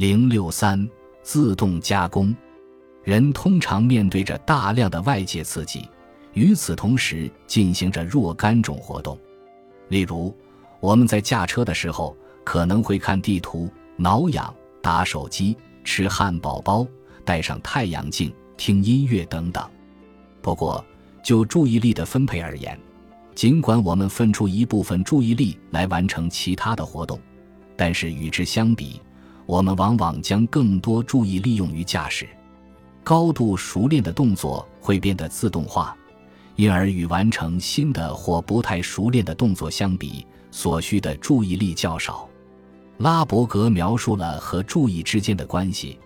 零六三自动加工，人通常面对着大量的外界刺激，与此同时进行着若干种活动。例如，我们在驾车的时候可能会看地图、挠痒、打手机、吃汉堡包、戴上太阳镜、听音乐等等。不过，就注意力的分配而言，尽管我们分出一部分注意力来完成其他的活动，但是与之相比，我们往往将更多注意利用于驾驶，高度熟练的动作会变得自动化，因而与完成新的或不太熟练的动作相比，所需的注意力较少。拉伯格描述了和注意之间的关系：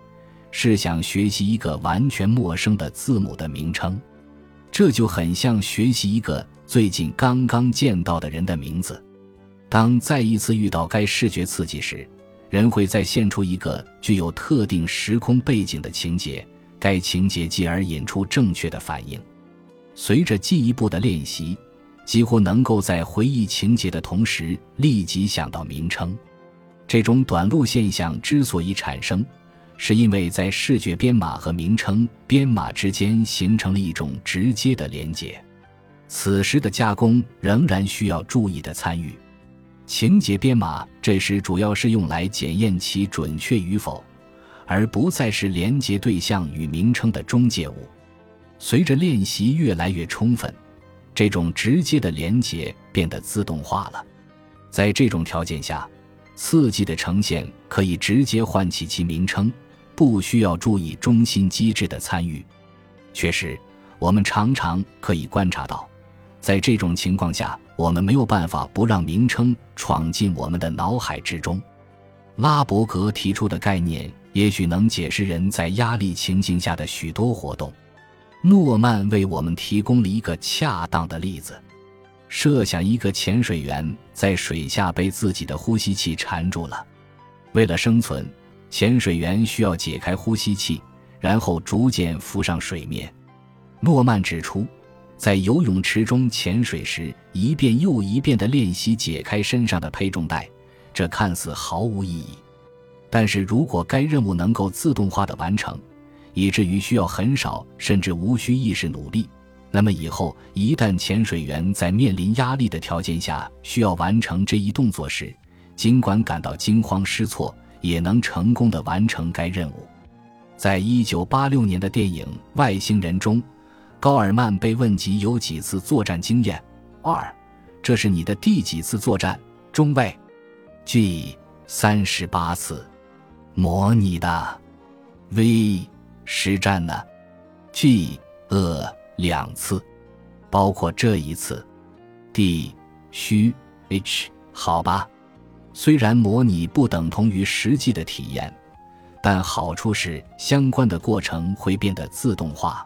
是想学习一个完全陌生的字母的名称，这就很像学习一个最近刚刚见到的人的名字。当再一次遇到该视觉刺激时，人会再现出一个具有特定时空背景的情节，该情节继而引出正确的反应。随着进一步的练习，几乎能够在回忆情节的同时立即想到名称。这种短路现象之所以产生，是因为在视觉编码和名称编码之间形成了一种直接的连接。此时的加工仍然需要注意的参与。情节编码这时主要是用来检验其准确与否，而不再是连接对象与名称的中介物。随着练习越来越充分，这种直接的连接变得自动化了。在这种条件下，刺激的呈现可以直接唤起其名称，不需要注意中心机制的参与。确实，我们常常可以观察到。在这种情况下，我们没有办法不让名称闯进我们的脑海之中。拉伯格提出的概念也许能解释人在压力情境下的许多活动。诺曼为我们提供了一个恰当的例子：设想一个潜水员在水下被自己的呼吸器缠住了，为了生存，潜水员需要解开呼吸器，然后逐渐浮上水面。诺曼指出。在游泳池中潜水时，一遍又一遍地练习解开身上的配重带，这看似毫无意义。但是如果该任务能够自动化的完成，以至于需要很少甚至无需意识努力，那么以后一旦潜水员在面临压力的条件下需要完成这一动作时，尽管感到惊慌失措，也能成功的完成该任务。在一九八六年的电影《外星人》中。高尔曼被问及有几次作战经验，二，这是你的第几次作战？中尉，G 三十八次，模拟的，V 实战呢？G 呃两次，包括这一次，D 虚 H 好吧，虽然模拟不等同于实际的体验，但好处是相关的过程会变得自动化。